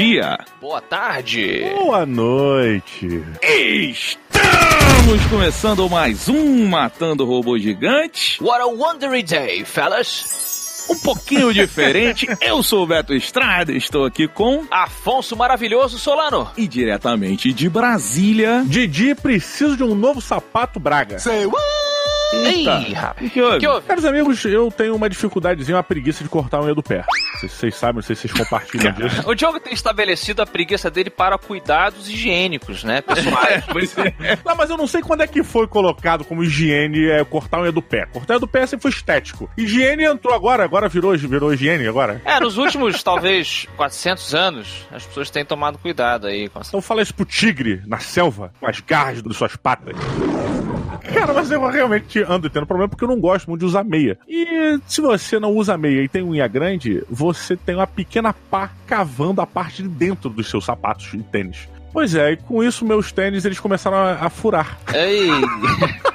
dia. Boa tarde. Boa noite. Estamos começando mais um Matando Robô Gigante. What a wondery day, fellas. Um pouquinho diferente. Eu sou o Beto Estrada, estou aqui com. Afonso Maravilhoso Solano. E diretamente de Brasília. Didi, preciso de um novo sapato Braga. Eita. Ih, rapaz. O que houve? que houve? Caros amigos, eu tenho uma dificuldadezinha, uma preguiça de cortar a unha do pé. Não sei se vocês sabem, não sei se vocês compartilham disso. O Diogo tem estabelecido a preguiça dele para cuidados higiênicos, né, pessoais? Pois é. Não, mas eu não sei quando é que foi colocado como higiene é, cortar a unha do pé. Cortar a unha do pé sempre foi estético. Higiene entrou agora, agora virou, virou higiene agora. É, nos últimos, talvez, 400 anos, as pessoas têm tomado cuidado aí com essa... Então fala isso pro tigre na selva, com as garras das suas patas. Cara, mas eu realmente ando tendo problema porque eu não gosto muito de usar meia. E se você não usa meia e tem unha grande, você tem uma pequena pá cavando a parte de dentro dos seus sapatos e tênis. Pois é, e com isso meus tênis eles começaram a, a furar. Ei,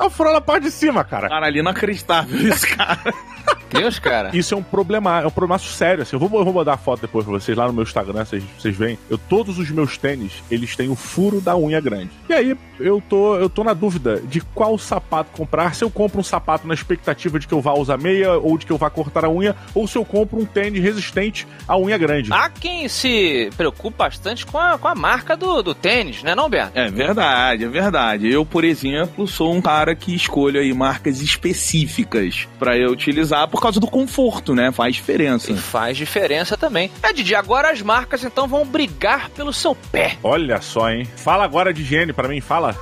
A furar na parte de cima, cara. Cara, ali inacreditável isso, cara. Deus, cara. Isso é um problema, é um problema sério. Assim. Eu, vou, eu vou mandar a foto depois pra vocês lá no meu Instagram, vocês, vocês veem. Eu, todos os meus tênis, eles têm o furo da unha grande. E aí, eu tô, eu tô na dúvida de qual sapato comprar. Se eu compro um sapato na expectativa de que eu vá usar meia, ou de que eu vá cortar a unha, ou se eu compro um tênis resistente à unha grande. Há quem se preocupa bastante com a, com a marca do, do tênis, né não, Beto? É verdade, é verdade. Eu, por exemplo, sou um cara que escolho aí marcas específicas pra eu utilizar por causa do conforto, né? Faz diferença. E faz diferença também. É, Didi, agora as marcas então vão brigar pelo seu pé. Olha só, hein? Fala agora de higiene pra mim, fala.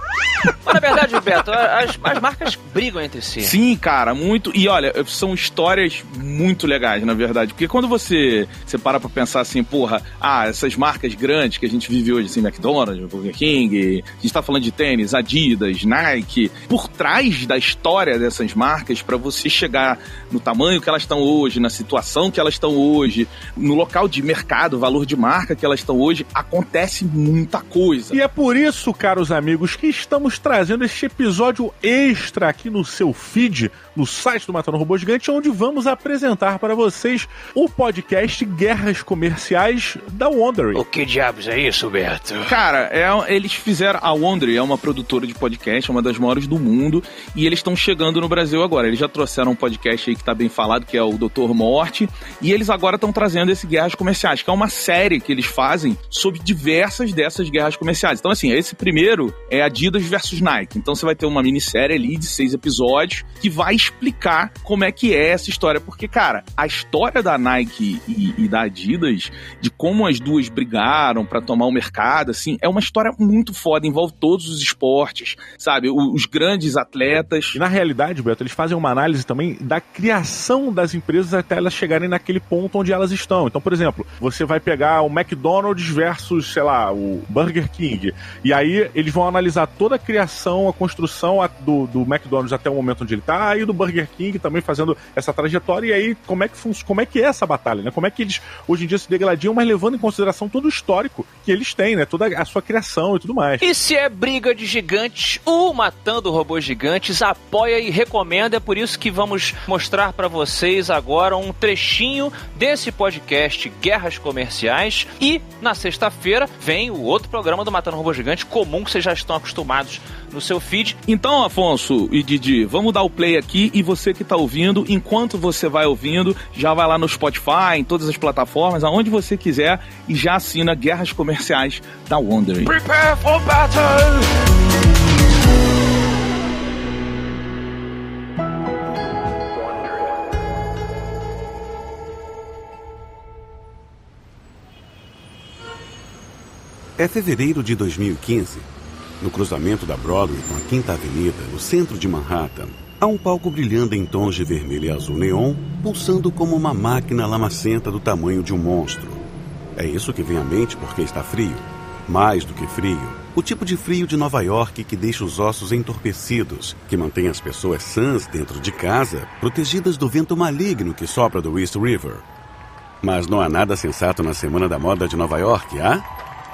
Mas na verdade, Beto, as, as marcas brigam entre si. Sim, cara, muito. E olha, são histórias muito legais, na verdade. Porque quando você, você para pra pensar assim, porra, ah, essas marcas grandes que a gente vive hoje, assim, McDonald's, Burger King, a gente tá falando de tênis, Adidas, Nike. Por trás da história dessas marcas, pra você chegar no tamanho que elas estão hoje, na situação que elas estão hoje, no local de mercado, valor de marca que elas estão hoje, acontece muita coisa. E é por isso, caros amigos, que estamos trazendo este episódio extra aqui no seu feed, no site do Matando Robô Gigante, onde vamos apresentar para vocês o podcast Guerras Comerciais da Wondery. O que diabos é isso, Beto? Cara, é- eles fizeram. A Wondery é uma produtora de podcast, é uma das maiores do mundo, e eles estão chegando no Brasil agora. Eles já trouxeram um podcast aí que tá bem falado, que é o Doutor Morte, e eles agora estão trazendo esse Guerras Comerciais, que é uma série que eles fazem sobre diversas dessas guerras comerciais. Então, assim, esse primeiro é Adidas versus Nike. Então, você vai ter uma minissérie ali de seis episódios que vai explicar como é que é essa história. Porque, cara, a história da Nike e, e da Adidas, de como as duas brigaram pra tomar o mercado, assim, é uma história muito foda, envolve todos os esportes, sabe? Os grandes atletas. E na realidade, Beto, eles fazem uma análise também da criação das empresas até elas chegarem naquele ponto onde elas estão. Então, por exemplo, você vai pegar o McDonald's versus, sei lá, o Burger King. E aí eles vão analisar toda a criação, a construção do, do McDonald's até o momento onde ele está, e do Burger King também fazendo essa trajetória. E aí, como é que, como é, que é essa batalha, né? Como é que eles hoje em dia se degladiam, mas levando em consideração todo o histórico que eles têm, né? Toda a sua criação e tudo mais. E se é briga de gigantes, o Matando Robôs Gigantes apoia e recomenda. É por isso que vamos mostrar para vocês agora um trechinho desse podcast Guerras Comerciais. E na sexta-feira vem o outro programa do Matando Robôs Gigantes, comum que vocês já estão acostumados no seu feed. Então, Afonso e Didi, vamos dar o play aqui e você que tá ouvindo, enquanto você vai ouvindo, já vai lá no Spotify, em todas as plataformas, aonde você quiser e já assina Guerras Comerciais da Wondering. Prepare for battle! É fevereiro de 2015. No cruzamento da Broadway com a Quinta Avenida, no centro de Manhattan, há um palco brilhando em tons de vermelho e azul neon, pulsando como uma máquina lamacenta do tamanho de um monstro. É isso que vem à mente porque está frio. Mais do que frio, o tipo de frio de Nova York que deixa os ossos entorpecidos, que mantém as pessoas sãs dentro de casa, protegidas do vento maligno que sopra do East River. Mas não há nada sensato na Semana da Moda de Nova York, há?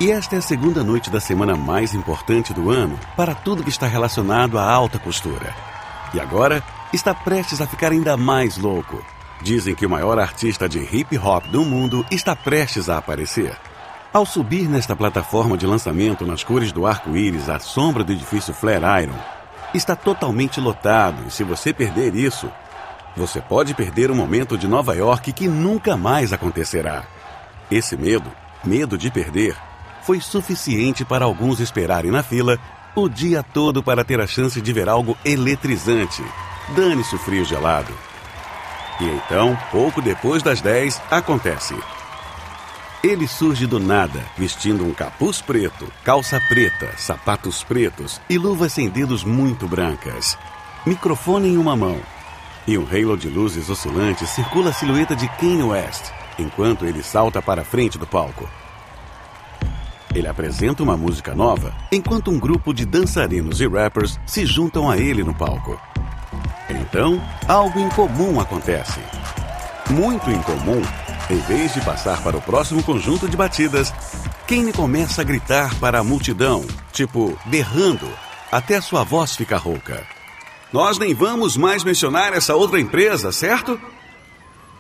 E esta é a segunda noite da semana mais importante do ano para tudo que está relacionado à alta costura. E agora está prestes a ficar ainda mais louco. Dizem que o maior artista de hip hop do mundo está prestes a aparecer. Ao subir nesta plataforma de lançamento nas cores do arco-íris à sombra do edifício Flatiron, está totalmente lotado e se você perder isso, você pode perder um momento de Nova York que nunca mais acontecerá. Esse medo, medo de perder, foi suficiente para alguns esperarem na fila o dia todo para ter a chance de ver algo eletrizante. Dane-se o frio gelado. E então, pouco depois das 10, acontece. Ele surge do nada, vestindo um capuz preto, calça preta, sapatos pretos e luvas sem dedos muito brancas. Microfone em uma mão. E um halo de luzes oscilantes circula a silhueta de Kanye West, enquanto ele salta para a frente do palco. Ele apresenta uma música nova, enquanto um grupo de dançarinos e rappers se juntam a ele no palco. Então, algo incomum acontece. Muito incomum. Em vez de passar para o próximo conjunto de batidas, Kane começa a gritar para a multidão, tipo berrando, até sua voz ficar rouca. Nós nem vamos mais mencionar essa outra empresa, certo?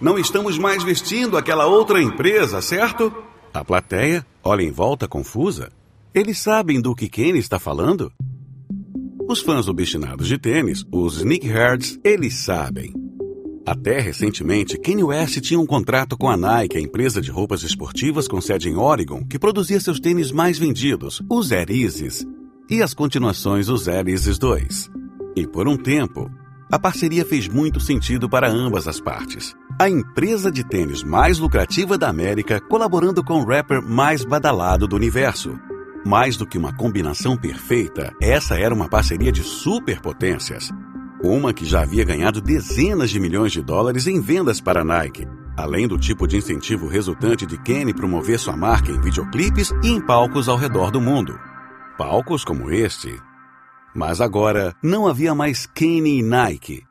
Não estamos mais vestindo aquela outra empresa, certo? A plateia olha em volta confusa. Eles sabem do que Kenny está falando? Os fãs obstinados de tênis, os sneakerheads, eles sabem. Até recentemente, Kanye West tinha um contrato com a Nike, a empresa de roupas esportivas com sede em Oregon, que produzia seus tênis mais vendidos, os Air Yeezys, e as continuações, os Air Yeezys 2. E por um tempo, a parceria fez muito sentido para ambas as partes. A empresa de tênis mais lucrativa da América colaborando com o rapper mais badalado do universo. Mais do que uma combinação perfeita, essa era uma parceria de superpotências. Uma que já havia ganhado dezenas de milhões de dólares em vendas para a Nike, além do tipo de incentivo resultante de Kenny promover sua marca em videoclipes e em palcos ao redor do mundo. Palcos como este. Mas agora não havia mais Kenny e Nike.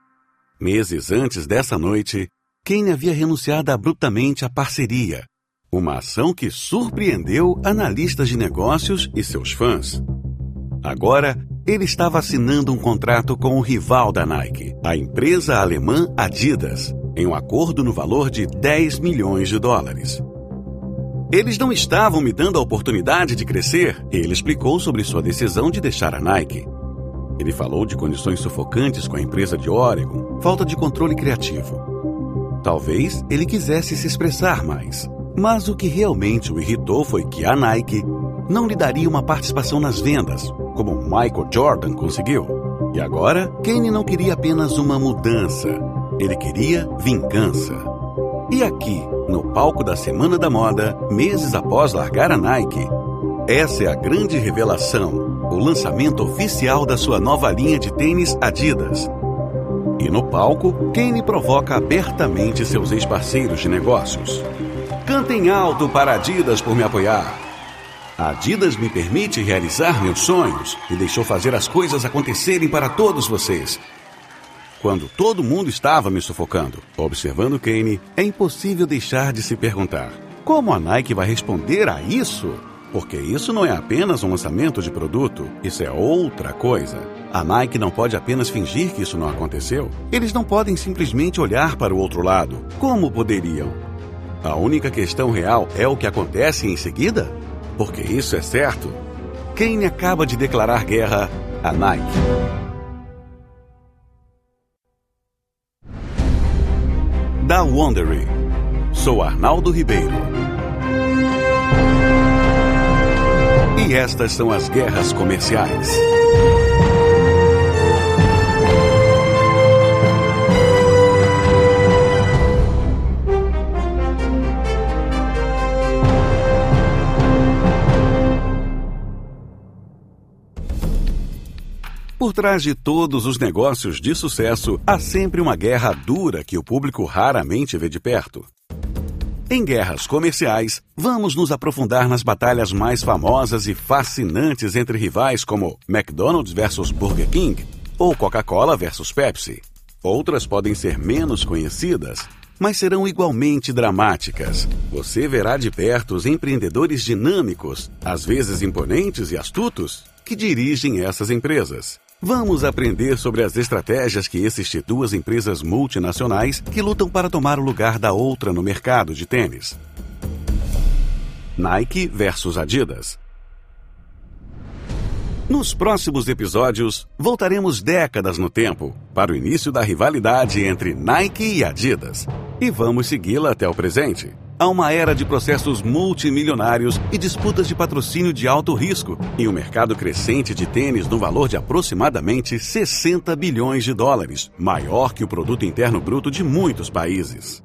Meses antes dessa noite, Kenny havia renunciado abruptamente à parceria, uma ação que surpreendeu analistas de negócios e seus fãs. Agora, ele estava assinando um contrato com o rival da Nike, a empresa alemã Adidas, em um acordo no valor de 10 milhões de dólares. Eles não estavam me dando a oportunidade de crescer, ele explicou sobre sua decisão de deixar a Nike. Ele falou de condições sufocantes com a empresa de Oregon, falta de controle criativo. Talvez ele quisesse se expressar mais. Mas o que realmente o irritou foi que a Nike não lhe daria uma participação nas vendas, como Michael Jordan conseguiu. E agora, Kane não queria apenas uma mudança, ele queria vingança. E aqui, no palco da Semana da Moda, meses após largar a Nike, essa é a grande revelação, o lançamento oficial da sua nova linha de tênis Adidas. E no palco, Kane provoca abertamente seus ex-parceiros de negócios. Cantem alto para Adidas por me apoiar. Adidas me permite realizar meus sonhos e deixou fazer as coisas acontecerem para todos vocês. Quando todo mundo estava me sufocando, observando Kane, é impossível deixar de se perguntar: como a Nike vai responder a isso? Porque isso não é apenas um lançamento de produto, isso é outra coisa. A Nike não pode apenas fingir que isso não aconteceu. Eles não podem simplesmente olhar para o outro lado. Como poderiam? A única questão real é o que acontece em seguida? Porque isso é certo. Kane acaba de declarar guerra à Nike. Da Wondery. Sou Arnaldo Ribeiro. Estas são as guerras comerciais. Por trás de todos os negócios de sucesso, há sempre uma guerra dura que o público raramente vê de perto. Em guerras comerciais, vamos nos aprofundar nas batalhas mais famosas e fascinantes entre rivais como McDonald's versus Burger King ou Coca-Cola versus Pepsi. Outras podem ser menos conhecidas, mas serão igualmente dramáticas. Você verá de perto os empreendedores dinâmicos, às vezes imponentes e astutos, que dirigem essas empresas. Vamos aprender sobre as estratégias que existem duas empresas multinacionais que lutam para tomar o lugar da outra no mercado de tênis. Nike versus Adidas. Nos próximos episódios, voltaremos décadas no tempo para o início da rivalidade entre Nike e Adidas. E vamos segui-la até o presente. Há uma era de processos multimilionários e disputas de patrocínio de alto risco, e um mercado crescente de tênis no valor de aproximadamente 60 bilhões de dólares, maior que o produto interno bruto de muitos países.